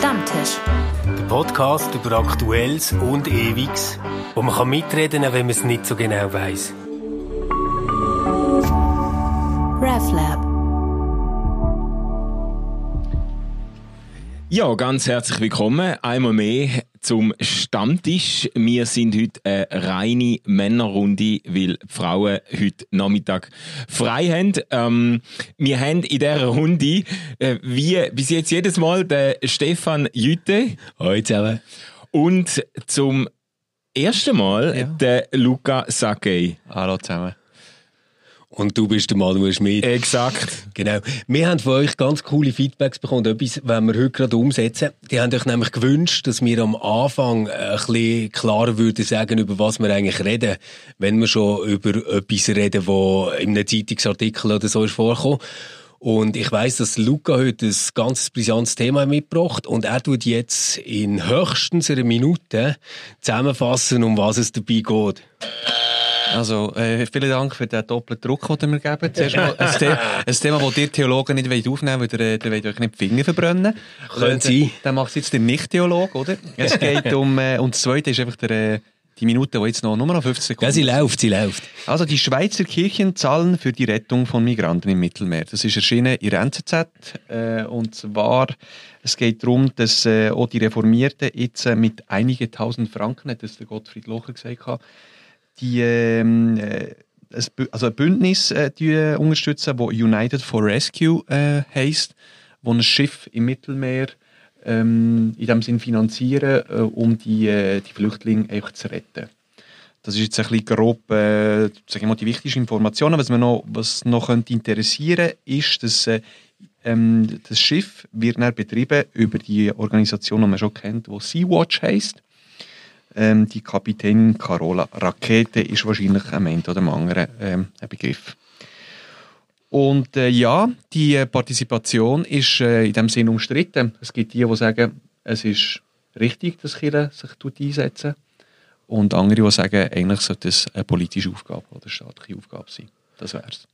Stammtisch. Der Podcast über Aktuelles und Ewiges, wo man mitreden kann, wenn man es nicht so genau weiß. RefLab. Ja, ganz herzlich willkommen. Einmal mehr zum Stammtisch. Wir sind heute eine reine Männerrunde, weil die Frauen heute Nachmittag frei haben. Ähm, wir haben in dieser Runde, äh, wie bis jetzt jedes Mal, den Stefan Jütte. Hallo zusammen. Und zum ersten Mal Ja. den Luca Sakei. Hallo zusammen. Und du bist der Manuel Schmidt. Exakt. Genau. Wir haben von euch ganz coole Feedbacks bekommen. Etwas, wenn wir heute gerade umsetzen. Die haben euch nämlich gewünscht, dass wir am Anfang ein bisschen klarer würden sagen, über was wir eigentlich reden. Wenn wir schon über etwas reden, wo in einem Zeitungsartikel oder so ist vorgekommen. Und ich weiss, dass Luca heute ein ganz brisantes Thema mitgebracht und er tut jetzt in höchstens einer Minute zusammenfassen, um was es dabei geht. Also, äh, vielen Dank für den doppelten Druck, den ihr mir geben. Zuerst mal ein, The ein Thema, das ihr Theologen nicht wollt aufnehmen wollt, weil ihr, ihr wollt euch nicht die Finger verbrennen. Könnte Äh, sein. Dann macht es jetzt der Nicht-Theologe, oder? Es geht um, äh, und das Zweite ist einfach der, äh, die Minute, die jetzt noch, nur noch 50 Sekunden Ja, sie läuft, sie läuft. Also die Schweizer Kirchen zahlen für die Rettung von Migranten im Mittelmeer. Das ist erschienen in der NZZ. Äh, und zwar, es geht darum, dass äh, auch die Reformierten jetzt äh, mit einigen tausend Franken, hat das der Gottfried Locher gesagt, hat, die ähm, äh, also ein Bündnis äh, die, äh, unterstützen, das United for Rescue äh, heisst, wo ein Schiff im Mittelmeer ähm, in dem Sinn finanzieren, äh, um die, äh, die Flüchtlinge zu retten. Das ist jetzt ein bisschen grob äh, ich mal, die wichtigsten Informationen. Was, man noch, was noch könnte interessieren ist, dass äh, ähm, das Schiff wird dann betrieben über die Organisation, die man schon kennt, die Sea-Watch heisst. Ähm, die Kapitänin Carola Rakete ist wahrscheinlich am Ende oder am anderen ähm, ein Begriff. Und äh, ja, die Partizipation ist äh, in dem Sinn umstritten. Es gibt die, die sagen, es ist richtig, dass Kirche sich einsetzen und andere, die sagen, eigentlich sollte es eine politische Aufgabe oder staatliche Aufgabe sein. Das wär's.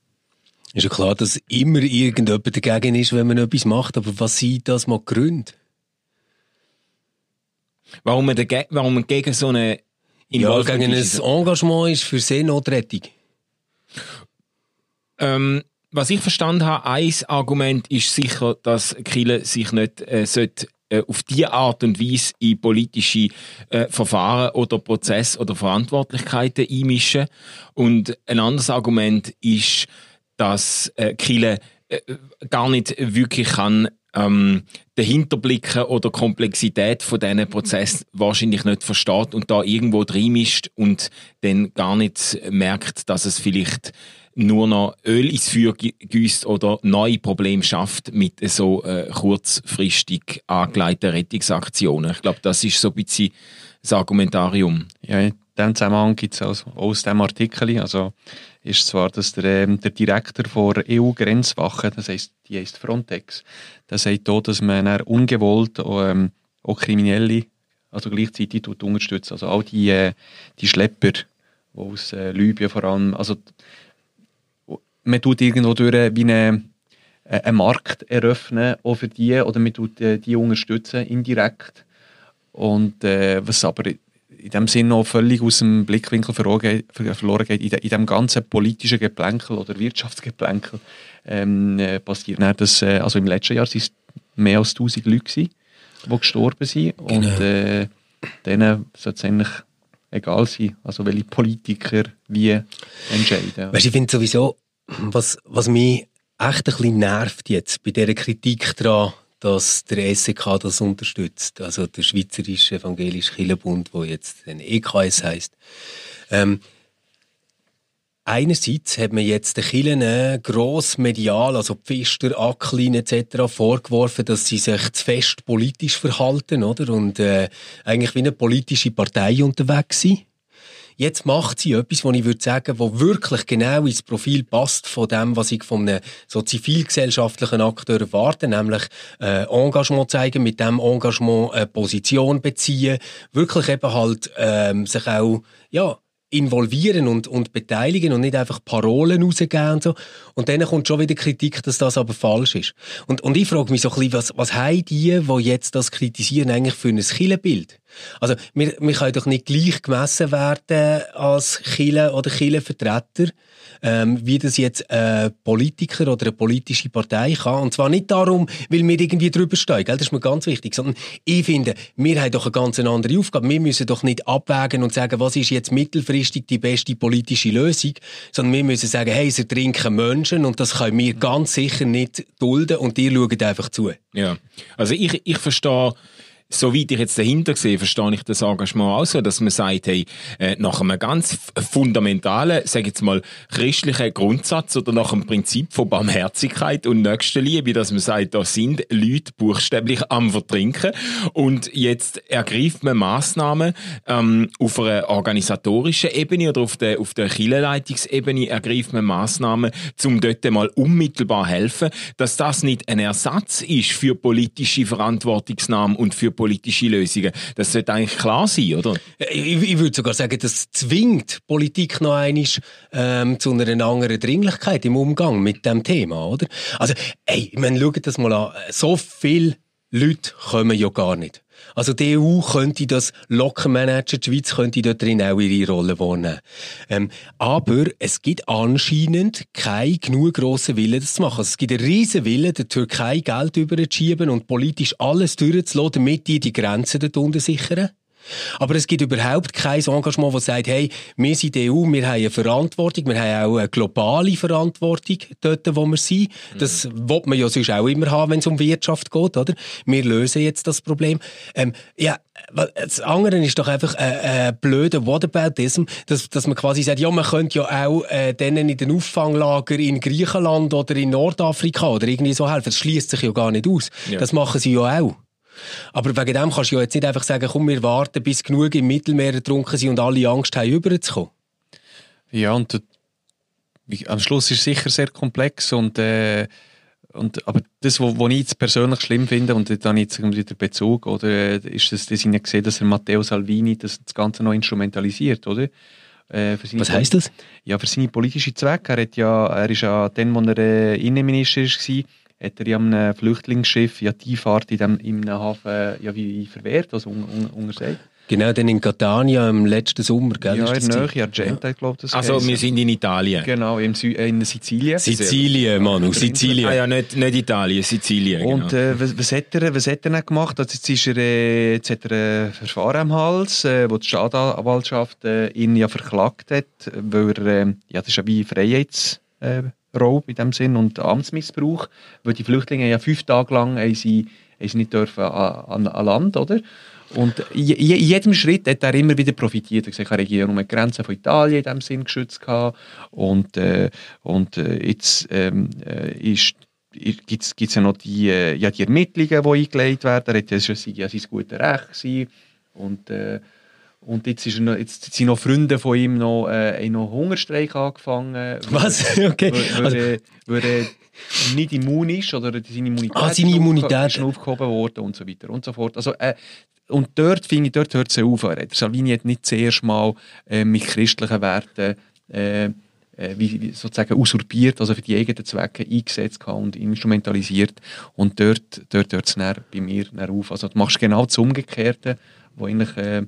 Ist ja klar, dass immer irgendjemand dagegen ist, wenn man etwas macht, aber was sind das mal Gründe? Warum man, dagegen, warum man gegen so eine Ja, gegen ein? Engagement ist für Seenotrettung. Ähm, was ich verstanden habe, ein Argument ist sicher, dass Kille sich nicht äh, sollte, äh, auf die Art und Weise in politische äh, Verfahren oder Prozesse oder Verantwortlichkeiten einmischen. Und ein anderes Argument ist, dass äh, Kille äh, gar nicht wirklich kann ähm, dahinter blicken oder Komplexität von diesen Prozess wahrscheinlich nicht versteht und da irgendwo reinmischt und dann gar nicht merkt, dass es vielleicht nur noch Öl ins Feuer gießt oder neue Probleme schafft mit so äh, kurzfristig angelegten Rettungsaktionen. Ich glaube, das ist so ein bisschen das Argumentarium. Ja, in diesem Zusammenhang gibt es also aus diesem Artikel, also ist zwar, dass der, ähm, der Direktor der EU-Grenzwache, das heisst, die heisst Frontex, der sagt auch, dass man ungewollt auch, ähm, auch Kriminelle also gleichzeitig tut unterstützen. Also all die, äh, die Schlepper, die aus äh, Libyen vor allem, also man tut irgendwo durch wie eine, äh, einen Markt eröffnen, auch für die, oder man tut äh, die unterstützen, indirekt. Und äh, was aber in dem Sinne noch völlig aus dem Blickwinkel verloren geht, in, de, in dem ganzen politischen Geplänkel oder Wirtschaftsgeplänkel, ähm, äh, passiert dann, dass, äh, also im letzten Jahr sind es mehr als 1000 Leute gewesen, die gestorben sind. Und Genau. äh, denen sollte es eigentlich egal sein, also welche Politiker wie entscheiden. Weißt ich finde sowieso, was, was mich echt ein bisschen nervt jetzt bei dieser Kritik daran, dass der SEK das unterstützt, also der Schweizerische Evangelische Kirchenbund, wo jetzt den EKS heisst. Ähm, Einerseits hat man jetzt den Kirchen gross medial, also Pfister, Acklin etc. vorgeworfen, dass sie sich zu fest politisch verhalten, oder? Und äh, eigentlich wie eine politische Partei unterwegs sind. Jetzt macht sie etwas, was ich würde sagen, wo wirklich genau ins Profil passt von dem, was ich von einem so zivilgesellschaftlichen Akteur erwarte, nämlich äh, Engagement zeigen, mit dem Engagement eine Position beziehen, wirklich eben halt ähm, sich auch ja involvieren und, und beteiligen und nicht einfach Parolen rausgeben und so. Und dann kommt schon wieder Kritik, dass das aber falsch ist. Und, und ich frage mich so ein bisschen, was, was haben die, die jetzt das kritisieren, eigentlich für ein Killenbild? Also, wir, wir können doch nicht gleich gemessen werden als Kille oder Killenvertreter ähm, wie das jetzt ein Politiker oder eine politische Partei kann. Und zwar nicht darum, weil wir irgendwie drüber stehen, gell? das ist mir ganz wichtig, sondern ich finde, wir haben doch eine ganz andere Aufgabe. Wir müssen doch nicht abwägen und sagen, was ist jetzt mittelfristig die beste politische Lösung, sondern wir müssen sagen, hey, sie trinken Menschen und das können wir ganz sicher nicht dulden und ihr schaut einfach zu. Ja, also ich, ich verstehe soweit ich jetzt dahinter sehe, verstehe ich das Engagement auch so, dass man sagt, hey, äh, nach einem ganz fundamentalen, sage jetzt mal, christlichen Grundsatz oder nach einem Prinzip von Barmherzigkeit und Nächstenliebe, dass man sagt, da sind Leute buchstäblich am Vertrinken. Und jetzt ergreift man Massnahmen ähm, auf einer organisatorischen Ebene oder auf der, auf der Kirchenleitungsebene ergreift man Massnahmen, um dort mal unmittelbar helfen, dass das nicht ein Ersatz ist für politische Verantwortungsnahme und für politische Lösungen. Das sollte eigentlich klar sein, oder? Ich, ich würde sogar sagen, das zwingt Politik noch einmal ähm, zu einer anderen Dringlichkeit im Umgang mit dem Thema, oder? Also, ey, ich meine, schaut das mal an. So viele Leute kommen ja gar nicht. Also die EU könnte das locker managen, die Schweiz könnte dort drin auch ihre Rolle wahrnehmen. Ähm, aber es gibt anscheinend keinen genug grossen Willen, das zu machen. Also es gibt einen riesen Willen, der Türkei Geld überzuschieben und politisch alles durchzulassen, damit die die Grenzen dort unten sichern. Aber es gibt überhaupt kein Engagement, das sagt, hey, wir sind die EU, wir haben eine Verantwortung, wir haben auch eine globale Verantwortung dort, wo wir sind. Das mhm. will man ja sonst auch immer haben, wenn es um Wirtschaft geht, oder? Wir lösen jetzt das Problem. Ähm, ja, das andere ist doch einfach ein, ein blöder Whataboutism, dass, dass man quasi sagt, ja, man könnte ja auch äh, denen in den Auffanglager in Griechenland oder in Nordafrika oder irgendwie so helfen. Das schließt sich ja gar nicht aus. Ja. Das machen sie ja auch. Aber wegen dem kannst du ja jetzt nicht einfach sagen, komm, wir warten, bis genug im Mittelmeer getrunken sind und alle Angst haben, überzukommen. Ja, und am Schluss ist es sicher sehr komplex und, äh, und aber das, was ich jetzt persönlich schlimm finde, und dann jetzt irgendwie der Bezug, oder, äh, ist das, dass ich nicht gesehen dass er Matteo Salvini das, das Ganze noch instrumentalisiert, oder? Äh, Was heisst das? Ja, für seine politischen Zwecke. Er, hat ja, er ist ja dann, als er äh, Innenminister war, hat er ja einem Flüchtlingsschiff ja die Fahrt in dem, im Hafen ja, wie verwehrt, also un, un, untersagt. Genau, dann in Catania im letzten Sommer, gell? Ja, in Nähe, Argenta, ja. ich glaube das Also heißt. wir sind in Italien. Genau, in, in Sizilien. Sizilien, Manu, Sizilien. Ah ja, nicht, nicht Italien, Sizilien. Genau. Und äh, was, was, hat er, was hat er dann gemacht? Also jetzt, ist er, äh, jetzt hat er ein Verfahren am Hals, äh, wo die Staatsanwaltschaft äh, ihn ja verklagt hat, weil er, äh, ja, das ist ja wie Freiheits... Raub in dem Sinn und Amtsmissbrauch, weil die Flüchtlinge ja fünf Tage lang sie, nicht dürfen an, an Land, oder? Und in jedem Schritt hat er immer wieder profitiert. Er gesagt, die Regierung die Grenzen von Italien in dem Sinn geschützt und äh, und äh, jetzt ähm, äh, gibt es ja noch die, äh, ja, die Ermittlungen, die eingelegt werden. Er hat ja sein gutes Recht gewesen. und äh, und jetzt, ist noch, jetzt sind noch Freunde von ihm noch, äh, noch Hungerstreik angefangen. Was? okay. Weil, also, weil, er nicht immun ist oder seine Immunität, ah, seine Immunität. ist aufgehoben worden und so weiter und so fort. Also, äh, und dort finde ich, dort hört es auf. Salvini hat nicht zuerst mal äh, mit christlichen Werten äh, äh, wie, sozusagen usurpiert, also für die eigenen Zwecke eingesetzt und instrumentalisiert. Und dort, dort hört es bei mir auf. Also du machst genau das Umgekehrte, wo eigentlich äh,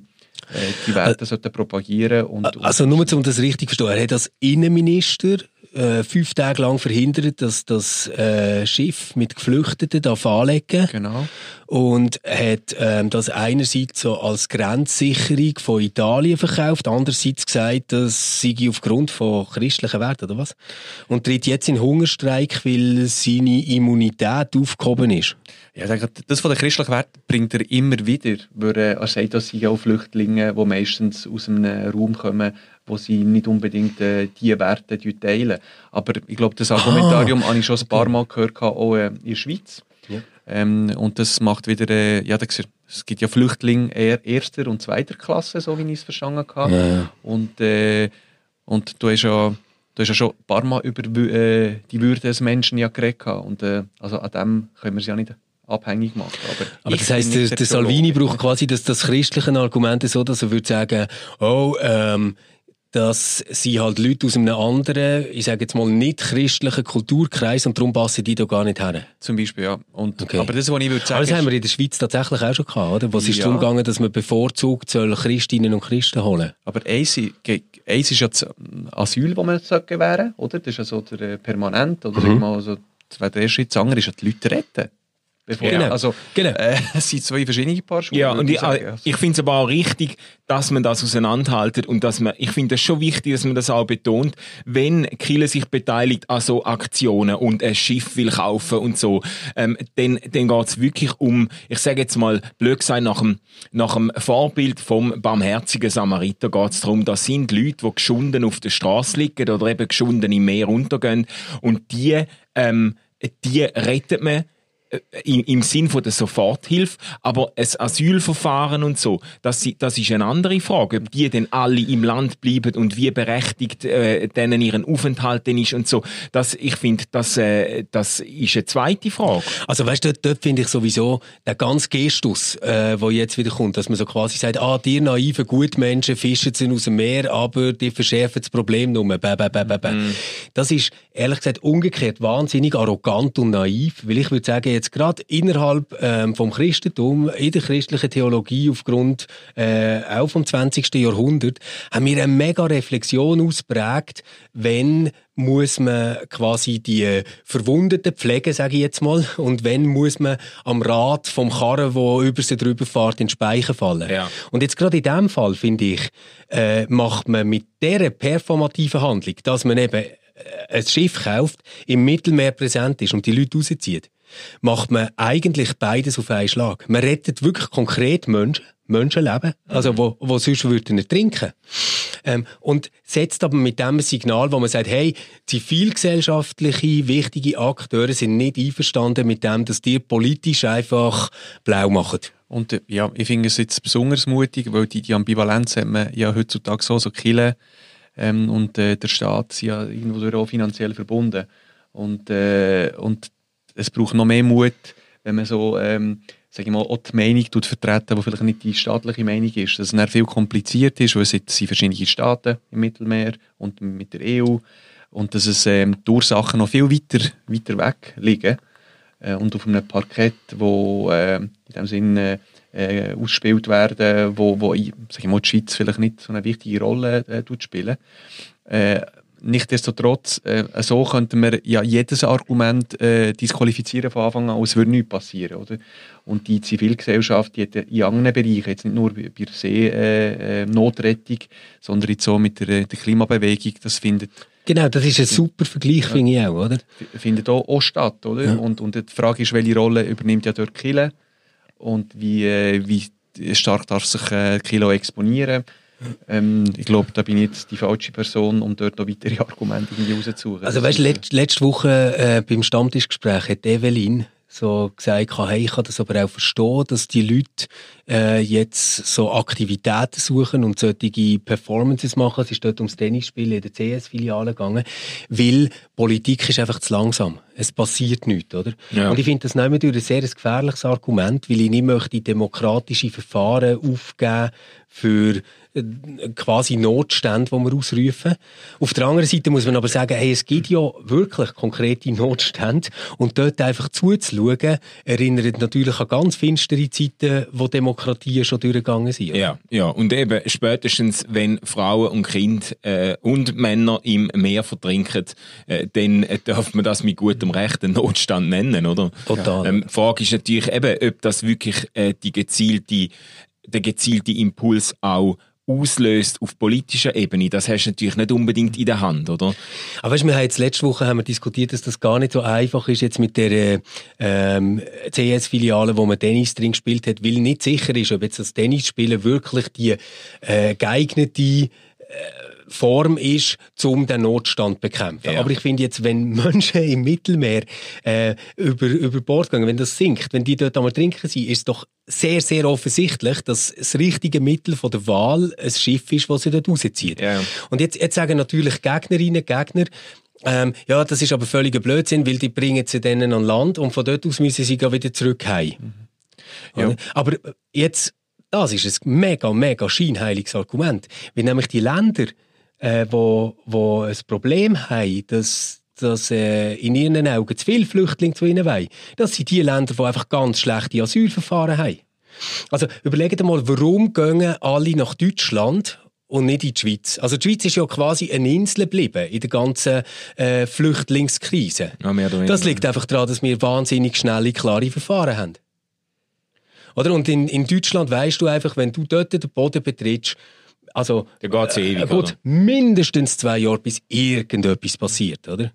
die Werte sollten propagieren. Und, und also nur um das richtig zu verstehen, er hat als Innenminister äh, fünf Tage lang verhindert, dass das äh, Schiff mit Geflüchteten darf anlegen Genau. Und hat ähm, das einerseits so als Grenzsicherung von Italien verkauft, andererseits gesagt, das sei aufgrund von christlichen Werten, oder was? Und tritt jetzt in Hungerstreik, weil seine Immunität aufgehoben ist. Ja, das von den christlichen Werten bringt er immer wieder, weil er sagt, dass sie auch Flüchtlinge, die meistens aus einem Raum kommen, wo sie nicht unbedingt äh, diese Werte teilen. Aber ich glaube, das Argumentarium ah, habe ich schon ein paar Mal gehört, auch äh, in der Schweiz. Ja. Ähm, und das macht wieder, äh, ja, es gibt ja Flüchtlinge eher erster und zweiter Klasse, so wie ich es verstanden habe. Ja. Und, äh, und du hast ja Du hast ja schon ein paar Mal über äh, die Würde des Menschen ja geredet. Und äh, also an dem können wir es ja nicht abhängig machen. Aber, aber das heisst, der, der Salvini braucht quasi das, das christliche Argument so, dass er würde sagen, oh, ähm, dass sie halt Leute aus einem anderen, ich sage jetzt mal nicht christlichen Kulturkreis und darum passen die da gar nicht her. Zum Beispiel, ja. Und, Okay. Aber das, was ich würde sagen, Aber das haben wir in der Schweiz tatsächlich auch schon gehabt, oder? Wo es ist Ja. darum gegangen, dass man bevorzugt soll Christinnen und Christen holen. aber eins, eins ist ja das Asyl, das man gewähren oder? Das ist ja so der äh, permanent, oder mhm. mal so, der erste Schritt. Das andere ist ja die Leute retten. Bevor, Genau. Also, Genau. Äh, es sind zwei verschiedene Paar Schuhe. Ja, und ich, sagen. äh, ich finde es aber auch richtig, dass man das auseinanderhaltet und dass man, ich finde es schon wichtig, dass man das auch betont, wenn Kille sich beteiligt an so Aktionen und ein Schiff will kaufen und so, ähm, dann, dann geht es wirklich um, ich sage jetzt mal, blöd gesagt, nach dem, nach dem Vorbild vom barmherzigen Samariter geht es darum, das sind Leute, die geschunden auf der Straße liegen oder eben geschunden im Meer untergehen und die, ähm, die rettet man im, im Sinn von der Soforthilfe, aber ein Asylverfahren und so, das, das ist eine andere Frage, ob die denn alle im Land bleiben und wie berechtigt äh, denen ihren Aufenthalt denn ist und so. Das, ich finde, das, äh, das ist eine zweite Frage. Also weißt du, dort, dort finde ich sowieso der ganze Gestus, äh, wo jetzt wieder kommt, dass man so quasi sagt, ah, die naiven Gutmenschen fischen sie aus dem Meer, aber die verschärfen das Problem nur. Bäh, bäh, bäh, bäh, bäh. Das ist ehrlich gesagt umgekehrt wahnsinnig arrogant und naiv, weil ich würde sagen, jetzt gerade innerhalb ähm, vom Christentum, in der christlichen Theologie aufgrund äh, auch vom 20. Jahrhundert, haben wir eine mega Reflexion ausprägt, wenn muss man quasi die Verwundeten pflegen, sage ich jetzt mal, und wenn muss man am Rad vom Karren, wo über sie drüber fährt, in den Speichen fallen. Ja. Und jetzt gerade in dem Fall, finde ich, äh, macht man mit dieser performativen Handlung, dass man eben äh, ein Schiff kauft, im Mittelmeer präsent ist und die Leute rauszieht, macht man eigentlich beides auf einen Schlag. Man rettet wirklich konkret Menschen, Menschenleben, also wo, wo sonst würden ertrinken. Ähm, und setzt aber mit dem Signal, wo man sagt, hey, zivilgesellschaftliche, wichtige Akteure sind nicht einverstanden mit dem, dass die politisch einfach blau machen. Und äh, ja, ich finde es jetzt besonders mutig, weil die, die Ambivalenz hat man ja heutzutage so, so Kille ähm, und äh, der Staat sind ja irgendwo auch finanziell verbunden. Und, äh, und es braucht noch mehr Mut, wenn man so, ähm, sag ich mal, auch die Meinung vertreten, die vielleicht nicht die staatliche Meinung ist. Dass es dann viel kompliziert ist, weil es sind verschiedene Staaten im Mittelmeer und mit der EU und dass es ähm, die Ursachen noch viel weiter, weiter weg liegen äh, und auf einem Parkett, wo äh, in dem Sinn äh, äh, ausgespielt werden, wo, wo sag ich mal, die Schweiz vielleicht nicht so eine wichtige Rolle äh, tut spielen. Äh, Nichtsdestotrotz, äh, so könnten wir ja jedes Argument äh, disqualifizieren von Anfang an, es würde nichts passieren. Oder? Und die Zivilgesellschaft die hat in anderen Bereichen, jetzt nicht nur bei der See-Notrettung, äh, Notrettung, sondern jetzt so mit der, der Klimabewegung, das findet Genau, das ist ein super Vergleich, finde ich auch, oder? findet auch, auch statt, oder? Ja. Und, und die Frage ist, welche Rolle übernimmt ja dort Kilo und wie, äh, wie stark darf sich äh, Kilo exponieren? Ähm, ich glaube, da bin ich jetzt die falsche Person, um dort noch weitere Argumente irgendwie rauszusuchen. Also weißt, let, letzte Woche äh, beim Stammtischgespräch hat Evelyn so gesagt, hey, ich kann das aber auch verstehen, dass die Leute äh, jetzt so Aktivitäten suchen und solche Performances machen. Es ist dort ums Tennisspielen in der CS-Filiale gegangen, weil Politik ist einfach zu langsam. Es passiert nichts, oder? Ja. Und ich finde das nicht mehr durch ein sehr gefährliches Argument, weil ich nicht möchte demokratische Verfahren aufgeben für äh, quasi Notstände, die wir ausrufen. Auf der anderen Seite muss man aber sagen, hey, es gibt ja wirklich konkrete Notstände und dort einfach zuzuschauen, erinnert natürlich an ganz finstere Zeiten, wo Demokratien schon durchgegangen sind. Ja, ja. Und eben spätestens, wenn Frauen und Kinder äh, und Männer im Meer vertrinken, äh, dann äh, darf man das mit gutem Recht einen Notstand nennen, oder? Total. Ähm, die Frage ist natürlich eben, ob das wirklich äh, die gezielte, der gezielte Impuls auch auslöst auf politischer Ebene. Das hast du natürlich nicht unbedingt in der Hand, oder? Aber weißt, wir haben jetzt letzte Woche haben wir diskutiert, dass das gar nicht so einfach ist jetzt mit der ähm, CS-Filiale, wo man Tennis drin gespielt hat, weil nicht sicher ist, ob jetzt das Tennisspielen wirklich die äh, geeignete äh, Form ist, um den Notstand zu bekämpfen. Ja. Aber ich finde jetzt, wenn Menschen im Mittelmeer äh, über, über Bord gehen, wenn das sinkt, wenn die dort einmal trinken sind, ist es doch sehr, sehr offensichtlich, dass das richtige Mittel von der Wahl ein Schiff ist, das sie dort rauszieht. Ja. Und jetzt, jetzt sagen natürlich Gegnerinnen, Gegner, ähm, ja, das ist aber völliger Blödsinn, weil die bringen sie dann an Land und von dort aus müssen sie wieder zurück heim. Ja. Oder? Aber jetzt, das ist ein mega, mega scheinheiliges Argument, weil nämlich die Länder äh, wo, wo ein Problem haben, dass, dass äh, in ihren Augen zu viele Flüchtlinge zu ihnen wollen. Das sind die Länder, die einfach ganz schlechte Asylverfahren haben. Also überlegt mal, warum gehen alle nach Deutschland und nicht in die Schweiz. Also die Schweiz ist ja quasi eine Insel geblieben in der ganzen äh, Flüchtlingskrise. Ja. Das liegt einfach daran, dass wir wahnsinnig schnelle, klare Verfahren haben. Oder? Und in, in Deutschland weißt du einfach, wenn du dort den Boden betrittst, also Dann geht's ewig, äh, geht oder? mindestens zwei Jahre, bis irgendetwas passiert, oder?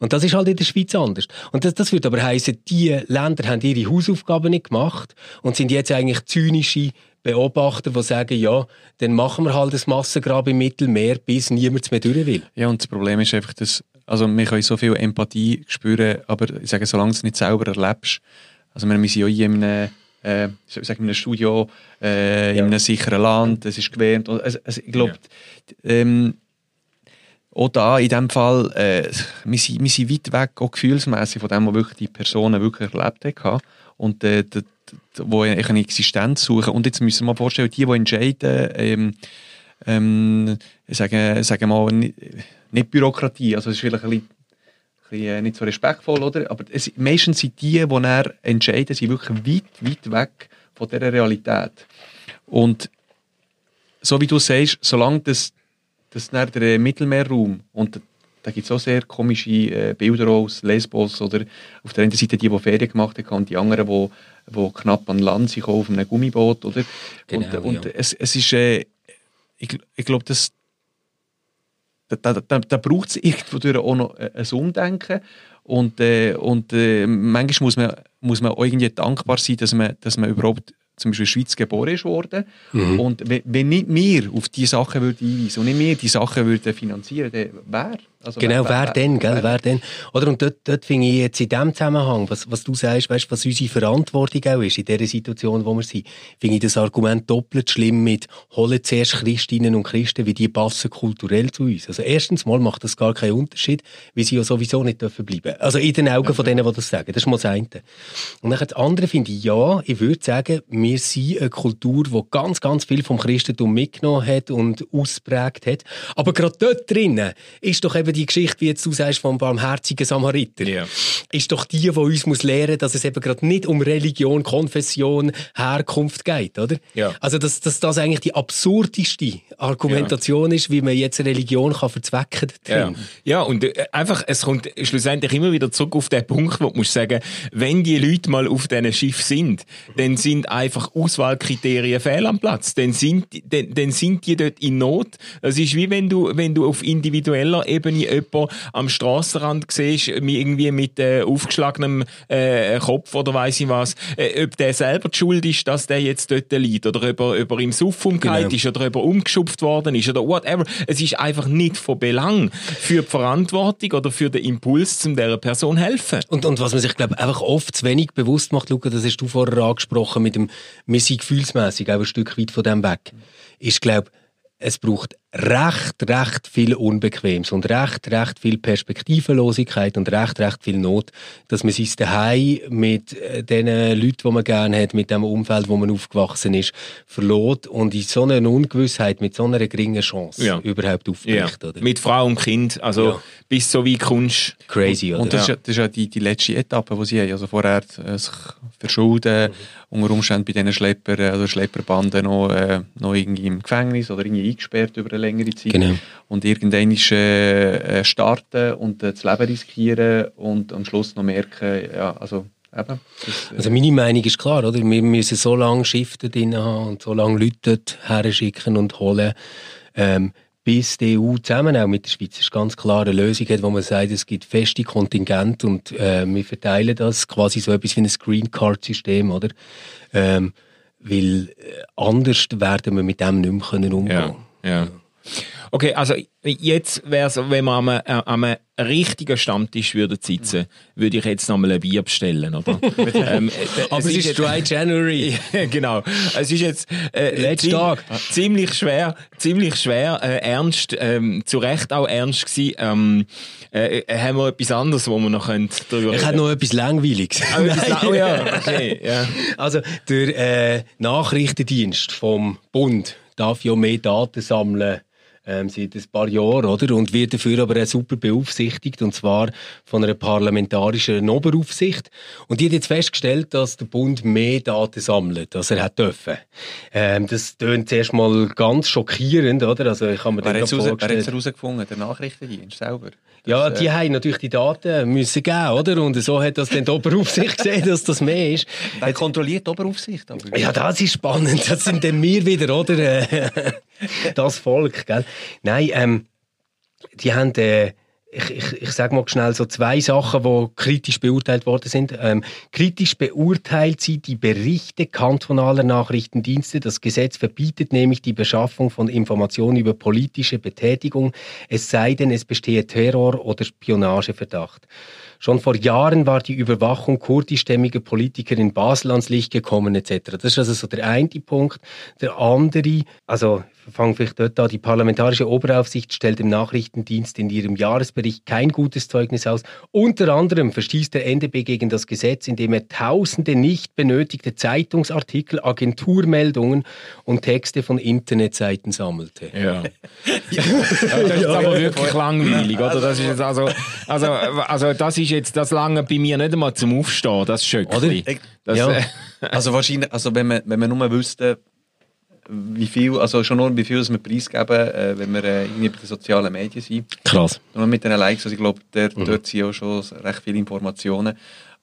Und das ist halt in der Schweiz anders. Und das, das würde aber heißen, die Länder haben ihre Hausaufgaben nicht gemacht und sind jetzt eigentlich zynische Beobachter, die sagen, ja, dann machen wir halt das Massengrab im Mittelmeer, bis niemand mehr durch will. Ja, und das Problem ist einfach, dass, also wir können so viel Empathie spüren, aber ich sage, solange du es nicht selber erlebst, also wir sind ja in einem, äh, ich sagen, in einem Studio, äh, in einem sicheren Land, es ist gewähnt, und also, also ich glaube, ähm, auch da in dem Fall, äh, wir, sind, wir sind weit weg, auch gefühlsmässig von dem, was wirklich die Personen wirklich erlebt haben. Und äh, die, wo eigentlich eine Existenz suchen. Und jetzt müssen wir mal vorstellen, die, die entscheiden, ähm, ähm, sagen, sagen mal, nicht, Bürokratie, also es ist vielleicht ein bisschen, bisschen äh, nicht so respektvoll, oder? aber es, meistens sind die, die dann entscheiden, sind wirklich weit, weit weg von dieser Realität. Und so wie du sagst, solange das, das der Mittelmeerraum und da- gibt es auch sehr komische äh, Bilder aus Lesbos oder auf der einen Seite die, die Ferien gemacht haben und die anderen, die, die knapp an Land sind, auf einem Gummiboot, oder? Genau, und und ja. es, es ist, äh, ich, ich glaube, das da, da, da, braucht es irgendwo auch noch äh, ein Umdenken und, äh, und äh, manchmal muss man, muss man irgendwie dankbar sein, dass man, dass man überhaupt zum Beispiel in der Schweiz geboren ist worden. Mhm. Und wenn, wenn nicht wir auf diese Sachen würden hinweisen und nicht wir die Sachen würden finanzieren, dann wer? Also Genau, wer, denn, gell, wer denn? Oder, und dort, dort finde ich jetzt in dem Zusammenhang, was, was du sagst, weißt, was unsere Verantwortung auch ist, in dieser Situation, wo wir sind, finde ich das Argument doppelt schlimm mit, holen zuerst Christinnen und Christen, wie die passen kulturell zu uns. Also erstens mal macht das gar keinen Unterschied, weil sie ja sowieso nicht dürfen bleiben. Also in den Augen von denen, die das sagen. Das ist mal das eine. Und dann das andere finde ich, ja, ich würde sagen, wir sind eine Kultur, die ganz, ganz viel vom Christentum mitgenommen hat und ausprägt hat. Aber gerade dort drinnen ist doch eben die Geschichte, wie jetzt du sagst, vom barmherzigen Samariter. Ja. Ist doch die, die uns muss lehren, dass es eben gerade nicht um Religion, Konfession, Herkunft geht, oder? Ja. Also, dass, dass das eigentlich die absurdeste Argumentation ist, wie man jetzt Religion kann verzwecken drin. ja und äh, einfach, es kommt schlussendlich immer wieder zurück auf den Punkt, wo du musst sagen, wenn die Leute mal auf diesen Schiff sind, dann sind einfach Auswahlkriterien fehl am Platz. Dann sind, die- dann, dann sind die dort in Not. Das ist wie wenn du, wenn du auf individueller Ebene jemanden am Strassenrand mi- irgendwie mit äh, aufgeschlagenem äh, Kopf oder weiss ich was, äh, ob der selber die schuld ist, dass der jetzt dort liegt oder ob er, ob er im Suff umgekehrt Genau. ist oder ob er umgeschupft worden ist oder whatever. Es ist einfach nicht von Belang für die Verantwortung oder für den Impuls, um dieser Person helfen. Und, und was man sich, glaube einfach oft zu wenig bewusst macht, Luca, das hast du vorher angesprochen, mit dem, wir sind gefühlsmässig auch ein Stück weit von dem weg, ist, glaube es braucht recht, recht viel Unbequemes und recht, recht viel Perspektivenlosigkeit und recht, recht viel Not, dass man sich daheim mit äh, den Leuten, die man gerne hat, mit dem Umfeld, wo man aufgewachsen ist, verlot und in so einer Ungewissheit, mit so einer geringen Chance Ja. überhaupt aufbricht. Oder? Mit Frau und Kind. Also Ja. bis so weit kommst. Crazy, oder? Und das, ist ja, das ist ja die, die letzte Etappe, die sie haben. Also vorher äh, sich verschulden, unter Umständen bei diesen Schlepper, äh, oder Schlepperbanden noch, äh, noch irgendwie im Gefängnis oder irgendwie eingesperrt über eine längere Zeit. Genau. Und irgendwann ist, äh, äh, starten und äh, das Leben riskieren und am Schluss noch merken, ja, also eben. Das, äh, Also meine Meinung ist klar, oder? Wir müssen so lange Schiffe drin haben und so lange Leute herschicken und holen, ähm, bis die EU zusammen auch mit der Schweiz ist ganz klar eine Lösung hat, wo man sagt, es gibt feste Kontingente und äh, wir verteilen das quasi so etwas wie ein Green Card System, oder? Ähm, weil äh, anders werden wir mit dem nicht mehr können umgehen Ja, ja. Okay, also jetzt wäre es, wenn wir am, äh, am richtigen Stammtisch würden sitzen, würde ich jetzt nochmal ein Bier bestellen, oder? ähm, äh, Aber es ist jetzt- Dry January. Ja, genau. Es ist jetzt äh, Letzter ziem- Tag. ziemlich schwer, ziemlich schwer, äh, ernst, ähm, zu Recht auch ernst gewesen. Ähm, äh, äh, haben wir etwas anderes, wo wir noch können drüber Ich habe noch etwas Langweiliges. Ah, etwas oh ja, okay, ja. Also der äh, Nachrichtendienst vom Bund darf ja mehr Daten sammeln ähm, seit ein paar Jahren, oder? Und wird dafür aber auch super beaufsichtigt, und zwar von einer parlamentarischen Oberaufsicht. Und die hat jetzt festgestellt, dass der Bund mehr Daten sammelt, als er hat dürfen. Ähm, das tönt zuerst mal ganz schockierend, oder? Also ich habe mir Wer hat es herausgefunden? Der Nachrichtendienst selber. ja, Das, die äh, haben natürlich die Daten müssen geben, oder? Und so hat das dann die Oberaufsicht gesehen, dass das mehr ist. Wer kontrolliert die Oberaufsicht? Aber? Ja, das ist spannend. Das sind dann wir wieder, oder? Äh, Das Volk, gell? Nein, ähm, die haben, äh, ich, ich, ich sage mal schnell so zwei Sachen, die kritisch beurteilt worden sind. Ähm, kritisch beurteilt sie die Berichte kantonaler Nachrichtendienste. Das Gesetz verbietet nämlich die Beschaffung von Informationen über politische Betätigung, es sei denn, es bestehe Terror- oder Spionageverdacht. Schon vor Jahren war die Überwachung kurdischstämmiger Politiker in Basel ans Licht gekommen etc. Das ist also so der eine Punkt. Der andere, also ich fange vielleicht dort an, die parlamentarische Oberaufsicht stellt dem Nachrichtendienst in ihrem Jahresbericht kein gutes Zeugnis aus. Unter anderem verstieß der NDB gegen das Gesetz, indem er tausende nicht benötigte Zeitungsartikel, Agenturmeldungen und Texte von Internetseiten sammelte. Ja. das ist aber wirklich langweilig, oder? Das ist jetzt also, also, also das ist jetzt, das lange bei mir nicht einmal zum Aufstehen, das Schöckli. Ich- Das, Ja. äh, Also wahrscheinlich, also wenn man, wenn man nur wüsste, wie viel, also schon nur wie viel wir preisgeben, äh, wenn wir äh, irgendwie bei den sozialen Medien sind. Krass. Nur mit den Likes, also ich glaube, der, Mhm. dort sind ja schon recht viele Informationen.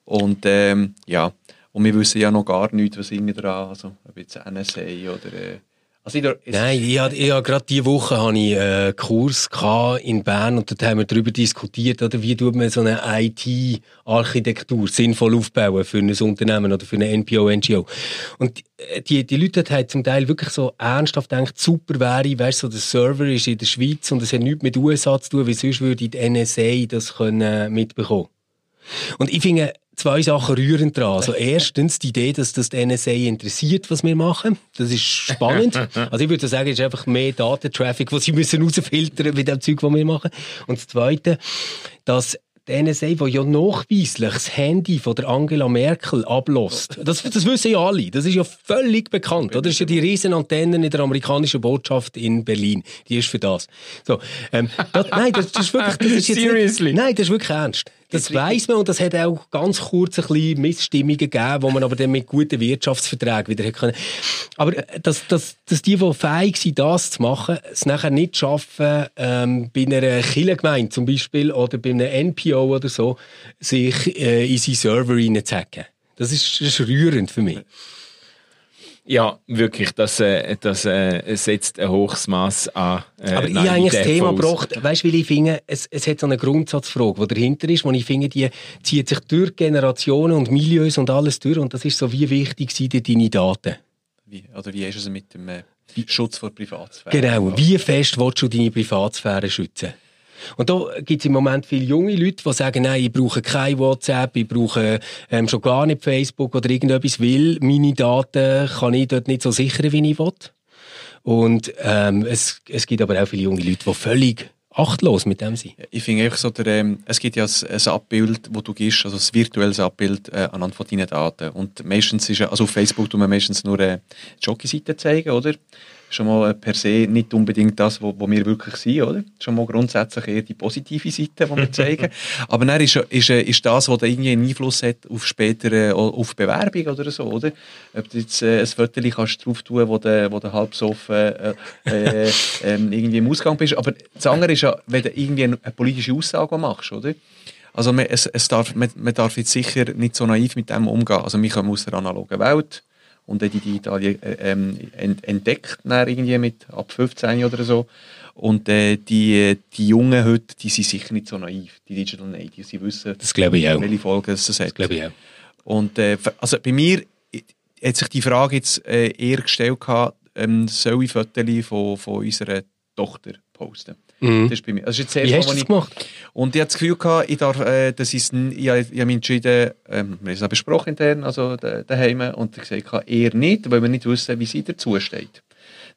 Und ähm, ja, und wir wissen ja noch gar nichts, was irgendwie dran, also ob jetzt NSA oder... Äh, also ich, Nein, ich hatte, ich hatte gerade diese Woche hatte ich einen Kurs gehabt in Bern und dort haben wir darüber diskutiert, oder, wie tut man so eine IT-Architektur sinnvoll aufbauen für ein Unternehmen oder für eine NPO, NGO. Und äh, die, die Leute haben zum Teil wirklich so ernsthaft gedacht, super wäre, weißt so der Server ist in der Schweiz und es hat nichts mit USA zu tun, weil sonst würde die NSA das können, äh, mitbekommen. Und ich finde zwei Sachen rührend dran. Also erstens die Idee, dass das die NSA interessiert, was wir machen. Das ist spannend. Also ich würde sagen, es ist einfach mehr Datentraffic, was sie müssen rausfiltern mit dem Zeug, was wir machen. Und das Zweite, dass die NSA, die ja nachweislich das Handy von der Angela Merkel ablässt. Das, das wissen ja alle. Das ist ja völlig bekannt. Oder? Das ist ja die riesen Antenne in der amerikanischen Botschaft in Berlin. Die ist für das. So, ähm, das, nein, das, das ist wirklich... Das ist jetzt Seriously? Nicht, nein, das ist wirklich ernst. Das weiß man und das hat auch ganz kurz ein bisschen Missstimmungen gegeben, wo man aber dann mit guten Wirtschaftsverträgen wieder hätte können. Aber äh, dass, dass, dass die, die fähig sind, das zu machen, es nachher nicht schaffen, ähm, bei einer Kirchengemeinde zum Beispiel oder bei einem NPO oder so, sich äh, in seinen Server reinzuhacken. Das ist, das ist rührend für mich. Ja, wirklich, das, äh, das äh, setzt ein hohes Maß an. Äh, Aber ich habe eigentlich das Thema voraus. gebracht, weißt du, weil ich finde, es, es hat so eine Grundsatzfrage, die dahinter ist, wo ich finde, die zieht sich durch Generationen und Milieus und alles durch und das ist so, wie wichtig sind dir deine Daten? wie, oder wie ist es mit dem äh, Schutz vor Privatsphäre? Genau, wie fest willst du deine Privatsphäre schützen? Und da gibt es im Moment viele junge Leute, die sagen, nein, ich brauche kein WhatsApp, ich brauche ähm, schon gar nicht Facebook oder irgendetwas, weil meine Daten kann ich dort nicht so sichern, wie ich will. Und ähm, es, es gibt aber auch viele junge Leute, die völlig achtlos mit dem sind. Ich finde einfach so, der, ähm, es gibt ja ein, ein Abbild, wo du gehst, also ein virtuelles Abbild äh, anhand von deinen Daten. Und meistens ist also auf Facebook tun wir meistens nur äh, die Jockey-Seite zeigen, oder? Schon mal äh, per se nicht unbedingt das, wo, wo wir wirklich sind, oder? Schon mal grundsätzlich eher die positive Seite, die wir zeigen. Aber dann ist, ist, äh, ist das, was da irgendwie einen Einfluss hat auf spätere, äh, auf Bewerbung oder so, oder? Ob du jetzt äh, ein Foto kannst drauf tun, wo du, wo du halb besoffen äh, äh, ähm, irgendwie im Ausgang bist. Aber das andere ist ja, wenn du irgendwie eine, eine politische Aussage machst, oder? Also man, es, es darf, man, man darf jetzt sicher nicht so naiv mit dem umgehen. Also wir kommen aus der analogen Welt und dann die digitale äh, ähm, ent, entdeckt dann irgendwie mit ab 15 oder so. Und äh, die, die Jungen heute, die sind sicher nicht so naiv, die Digital Natives. Sie wissen, Das glaube ich auch. welche Folgen es hat. Das glaube ich auch. Und äh, also bei mir äh, hat sich die Frage jetzt äh, eher gestellt, gehabt, ähm, soll ich Fotos von, von unserer Tochter posten? Mhm. Das ist bei mir. Das ist jetzt Wie hast du das ich, gemacht? und ich hatte das Gefühl, gehabt, ich darf, äh, das ist, ich, habe- ich habe mich entschieden, ähm, wir haben es auch besprochen intern, also da- daheim, und ich gesagt, eher nicht, weil wir nicht wissen, wie sie dazu steht.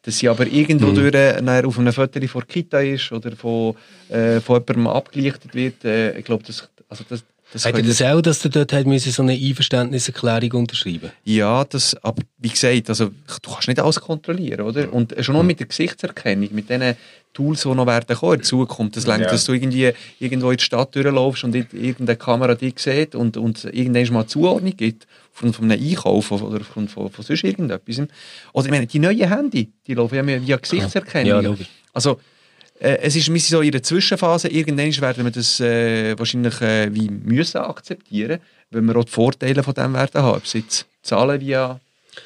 Dass sie aber irgendwo Mhm. durch, äh, auf einem Foto von der Kita ist oder von, äh, von jemandem abgelichtet wird, äh, ich glaube, das, also das, Das Hat er das auch, dass er dort hat müssen, so eine Einverständniserklärung unterschreiben Ja, das, aber wie gesagt, also, du kannst nicht alles kontrollieren, oder? Und schon nur mit der Gesichtserkennung, mit diesen Tools, die noch werden kommen in Zukunft, das längt, Ja. dass du irgendwie irgendwo in die Stadt durchlaufst und irgendeine Kamera dich sieht und, und irgendwann mal Zuordnung gibt, aufgrund von einem Einkauf oder aufgrund von, von sonst irgendetwas. Oder ich meine, die neuen Handy, die laufen ja via Gesichtserkennung. Ja. Also, äh, es ist, wir sind so in einer Zwischenphase. Irgendwann werden wir das äh, wahrscheinlich äh, wie müssen akzeptieren, weil wir auch die Vorteile von dem werden haben. Ob es jetzt Zahlen via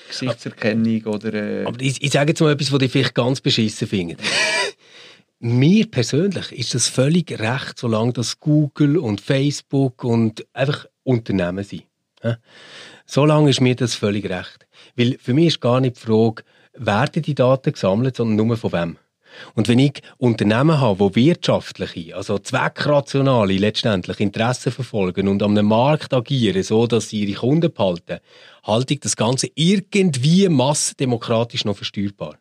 Gesichtserkennung oder... Äh, Aber ich, ich sage jetzt mal etwas, was ich vielleicht ganz beschissen finde. Mir persönlich ist das völlig recht, solange das Google und Facebook und einfach Unternehmen sind. Solange ist mir das völlig recht. Weil für mich ist gar nicht die Frage, werden die Daten gesammelt, sondern nur von wem. Und wenn ich Unternehmen habe, die wirtschaftliche, also zweckrationale letztendlich Interessen verfolgen und einem Markt agieren, so dass sie ihre Kunden behalten, halte ich das Ganze irgendwie massendemokratisch noch versteuerbar.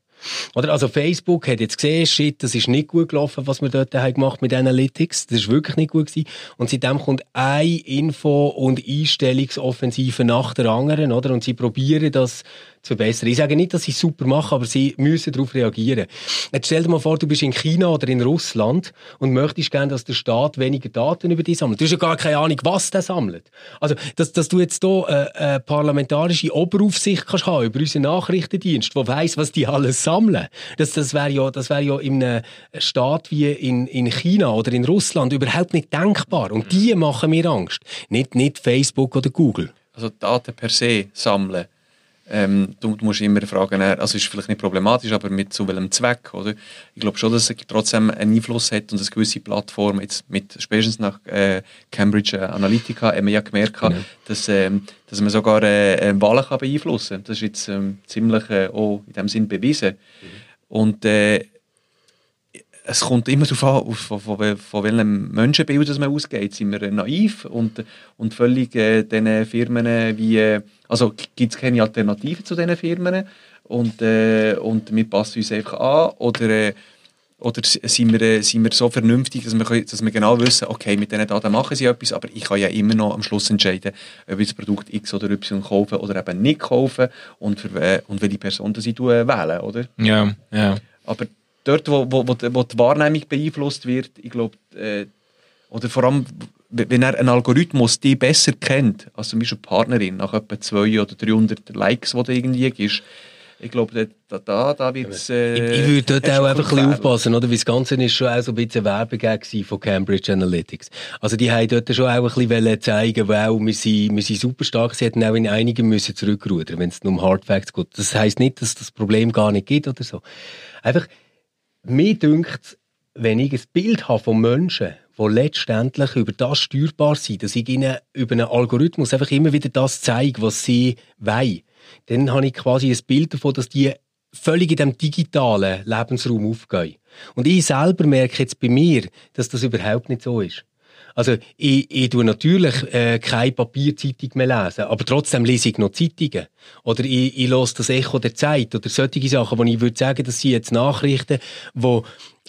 Oder? Also Facebook hat jetzt gesehen, shit, das ist nicht gut gelaufen, was wir dort haben gemacht mit Analytics. Das ist wirklich nicht gut gewesen. Und seitdem kommt eine Info- und Einstellungsoffensive nach der anderen, oder? Und sie probieren das zu verbessern. Ich sage nicht, dass sie super machen, aber sie müssen darauf reagieren. Jetzt stell dir mal vor, du bist in China oder in Russland und möchtest gerne, dass der Staat weniger Daten über dich sammelt. Du hast ja gar keine Ahnung, was der sammelt. Also, dass, dass du jetzt hier äh, eine parlamentarische Oberaufsicht kannst haben über unseren Nachrichtendienst, der weiss, was die alles sammeln. Das, das wäre ja, das wäre ja in einem Staat wie in, in China oder in Russland überhaupt nicht denkbar. Und die machen mir Angst. Nicht, nicht Facebook oder Google. also Daten per se sammeln. Ähm, du, musst immer fragen, äh, also ist vielleicht nicht problematisch, aber mit zu welchem Zweck, oder? Ich glaube schon, dass es trotzdem einen Einfluss hat und dass gewisse Plattformen jetzt mit spätestens nach äh, Cambridge Analytica haben wir ja gemerkt, Genau. dass, ähm, dass man sogar äh, äh, Wahlen kann beeinflussen kann. Das ist jetzt ähm, ziemlich äh, auch in dem Sinn bewiesen. Und äh, es kommt immer darauf an, von, von, von welchem Menschenbild das man ausgeht. Sind wir äh, naiv und, und völlig äh, diesen Firmen wie, äh, also gibt es keine Alternative zu diesen Firmen und, äh, und wir passen uns einfach an oder, äh, oder sind wir, äh, sind wir so vernünftig, dass wir, können- dass wir genau wissen, okay, mit diesen Daten machen sie etwas, aber ich kann ja immer noch am Schluss entscheiden, ob ich das Produkt X oder Y kaufe oder eben nicht kaufe und, für, äh, und welche Person das ich äh, wähle, oder? Ja, ja. Aber dort, wo, wo, wo, die- Wahrnehmung beeinflusst wird, ich glaube, äh, oder vor allem, wenn er einen Algorithmus die besser kennt, als zum Beispiel Partnerin, nach etwa 200 oder 300 Likes, die du irgendwie gibst, ich glaube, da, da, da wird es... Äh, Ich, würde dort auch einfach ein bisschen aufpassen, oder? Weil das Ganze ist schon auch so ein bisschen Werbung von Cambridge Analytics. Also die haben dort schon auch ein bisschen zeigen, wow, wir sind, wir sind super stark. Sie hätten auch in einigen müssen zurückrudern, wenn es nur um Hard Facts geht. Das heisst nicht, dass das Problem gar nicht gibt oder so. Einfach, mir dünkt wenn ich ein Bild habe von Menschen, die letztendlich über das steuerbar sind, dass ich ihnen über einen Algorithmus einfach immer wieder das zeige, was sie wollen, dann habe ich quasi ein Bild davon, dass die völlig in dem digitalen Lebensraum aufgehen. Und ich selber merke jetzt bei mir, dass das überhaupt nicht so ist. Also ich, ich tue natürlich äh, keine Papierzeitung mehr lesen, aber trotzdem lese ich noch Zeitungen. Oder ich, ich höre das Echo der Zeit oder solche Sachen, wo ich würde sagen, das sind jetzt Nachrichten, wo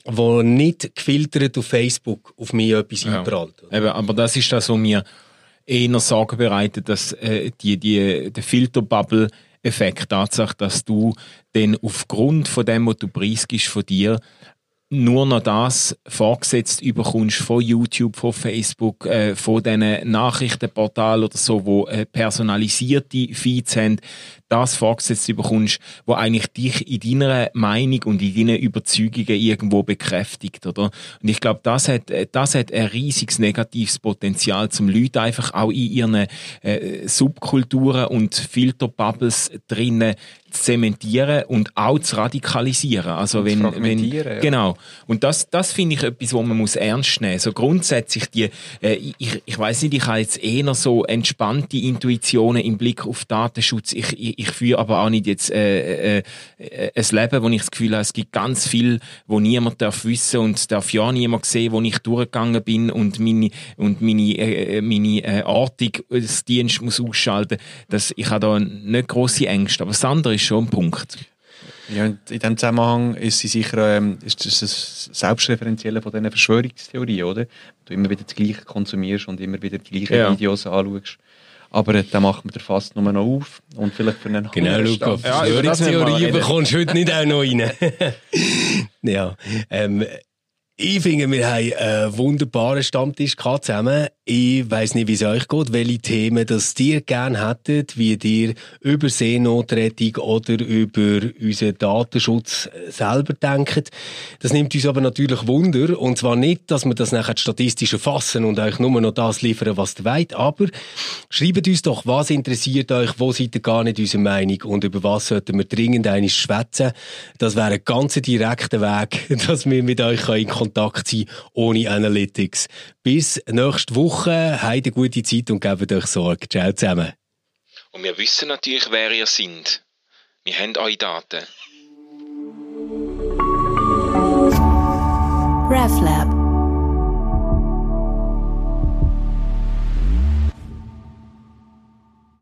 wo nicht gefiltert auf Facebook auf mich etwas Ja. einprallt. Eben, aber das ist das, was mir eher Sorgen bereitet, dass äh, die, die, der Filterbubble-Effekt tatsächlich, dass du dann aufgrund von dem, was du preisgibst von dir, nur noch das vorgesetzt überkommst von YouTube, von Facebook, äh, von diesen Nachrichtenportalen oder so, wo äh, personalisierte Feeds haben, das vorgesetzt überkommst, wo eigentlich dich in deiner Meinung und in deinen Überzeugungen irgendwo bekräftigt, oder? Und ich glaube, das hat, äh, das hat ein riesiges negatives Potenzial, zum Leute einfach auch in ihren äh, Subkulturen und Filterbubbles drinnen zu zementieren und auch zu radikalisieren. Also Und wenn, wenn, ja. Genau. Und das, das finde ich etwas, wo man muss ernst nehmen. So grundsätzlich die, äh, ich, ich weiß nicht, ich habe jetzt eher so entspannte Intuitionen im Blick auf Datenschutz. Ich, ich, ich führe aber auch nicht jetzt äh, äh, äh, ein Leben, wo ich das Gefühl habe, es gibt ganz viel, wo niemand darf wissen und darf ja niemand sehen, wo ich durchgegangen bin und meine und meine äh, meine äh, Ortung des Dienst muss ausschalten. Das, ich habe da nicht große Ängste. Aber das andere ist schon ein Punkt. Ja, in diesem Zusammenhang ist sie sicher ähm, ist das ein Selbstreferenzielle von diesen Verschwörungstheorien, oder? Du immer wieder das Gleiche konsumierst und immer wieder die gleichen Ja. Videos anschaust. Aber äh, dann macht man den fast nur noch auf und vielleicht für einen Genau, Luca. Stand. Ja, bekommst du heute nicht auch noch rein. ja, ähm, ich finde, wir haben einen wunderbaren Stammtisch gehabt zusammen. Ich weiss nicht, wie es euch geht, welche Themen das ihr gerne hättet, wie ihr über Seenotrettung oder über unseren Datenschutz selber denkt. Das nimmt uns aber natürlich Wunder. Und zwar nicht, dass wir das nachher statistisch erfassen und euch nur noch das liefern, was ihr wollt, aber schreibt uns doch, was interessiert euch, wo seid ihr gar nicht unserer Meinung und über was sollten wir dringend einmal schwätzen. Das wäre ein ganz direkter Weg, dass wir mit euch in Kontakt sein können, ohne Analytics. Bis nächste Woche. Habt eine gute Zeit und gebt euch Sorge. Ciao zusammen. Und wir wissen natürlich, wer ihr seid. Wir haben eure Daten. RefLab.